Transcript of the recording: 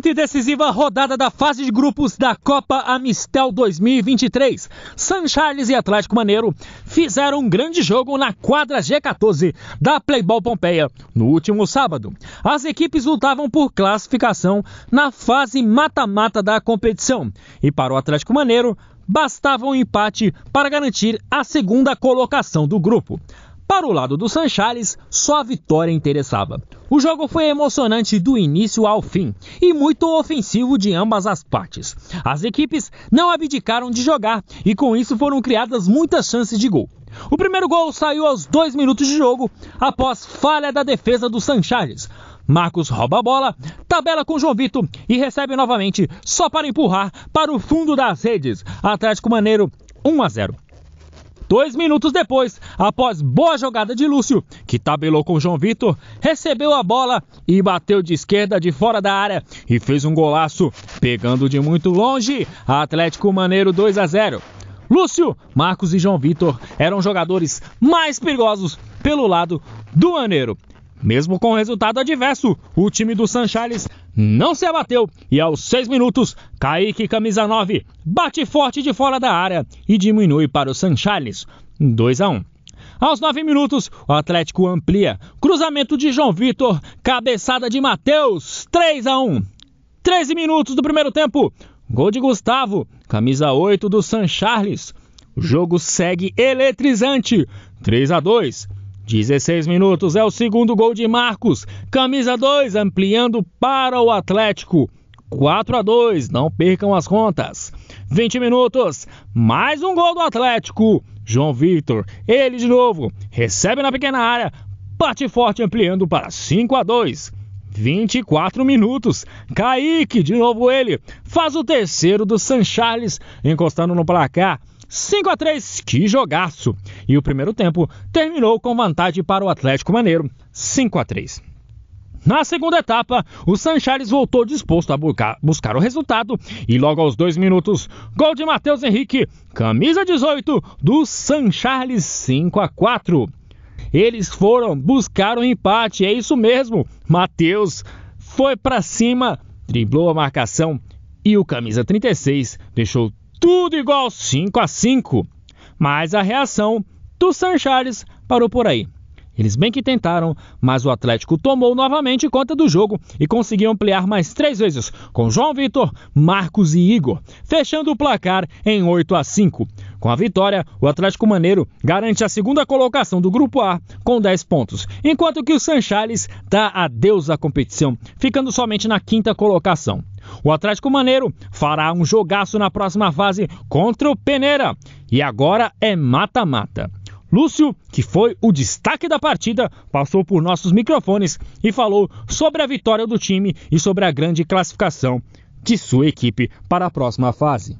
quinta e decisiva rodada da fase de grupos da Copa Amistel 2023. San Charles e Atlético Maneiro fizeram um grande jogo na quadra G14 da Playball Pompeia no último sábado. As equipes lutavam por classificação na fase mata-mata da competição e para o Atlético Maneiro bastava um empate para garantir a segunda colocação do grupo. Para o lado do Sanchales, só a vitória interessava. O jogo foi emocionante do início ao fim e muito ofensivo de ambas as partes. As equipes não abdicaram de jogar e com isso foram criadas muitas chances de gol. O primeiro gol saiu aos dois minutos de jogo após falha da defesa do Sanchales. Marcos rouba a bola, tabela com João Vitor e recebe novamente só para empurrar para o fundo das redes. Atlético Maneiro 1 a 0. Dois minutos depois, após boa jogada de Lúcio, que tabelou com João Vitor, recebeu a bola e bateu de esquerda de fora da área e fez um golaço, pegando de muito longe. Atlético Maneiro 2 a 0. Lúcio, Marcos e João Vitor eram jogadores mais perigosos pelo lado do Maneiro. Mesmo com o resultado adverso, o time do Sanchales não se abateu e aos 6 minutos, Kaique, camisa 9, bate forte de fora da área e diminui para o Sanchales, 2 a 1. Aos 9 minutos, o Atlético amplia. Cruzamento de João Vitor, cabeçada de Matheus, 3 a 1. 13 minutos do primeiro tempo, gol de Gustavo, camisa 8 do San Charles. O jogo segue eletrizante, 3 a 2. 16 minutos é o segundo gol de Marcos, camisa 2, ampliando para o Atlético. 4 a 2, não percam as contas. 20 minutos, mais um gol do Atlético. João Vitor, ele de novo, recebe na pequena área, bate forte ampliando para 5 a 2. 24 minutos. Kaique, de novo ele, faz o terceiro do San Charles, encostando no placar 5 a 3, que jogaço! E o primeiro tempo terminou com vantagem para o Atlético Maneiro, 5 a 3. Na segunda etapa, o Sanchares voltou disposto a buscar, o resultado e logo aos dois minutos, gol de Matheus Henrique, camisa 18 do Sanchares 5 a 4. Eles foram buscar o um empate, é isso mesmo. Matheus foi para cima, driblou a marcação e o camisa 36 deixou tudo igual 5 a 5. Mas a reação do Sanchares parou por aí. Eles bem que tentaram, mas o Atlético tomou novamente conta do jogo e conseguiu ampliar mais três vezes com João Vitor, Marcos e Igor, fechando o placar em 8 a 5. Com a vitória, o Atlético Maneiro garante a segunda colocação do Grupo A com 10 pontos, enquanto que o Sanchales dá adeus à competição, ficando somente na quinta colocação. O Atlético Maneiro fará um jogaço na próxima fase contra o Peneira e agora é mata-mata. Lúcio, que foi o destaque da partida, passou por nossos microfones e falou sobre a vitória do time e sobre a grande classificação de sua equipe para a próxima fase.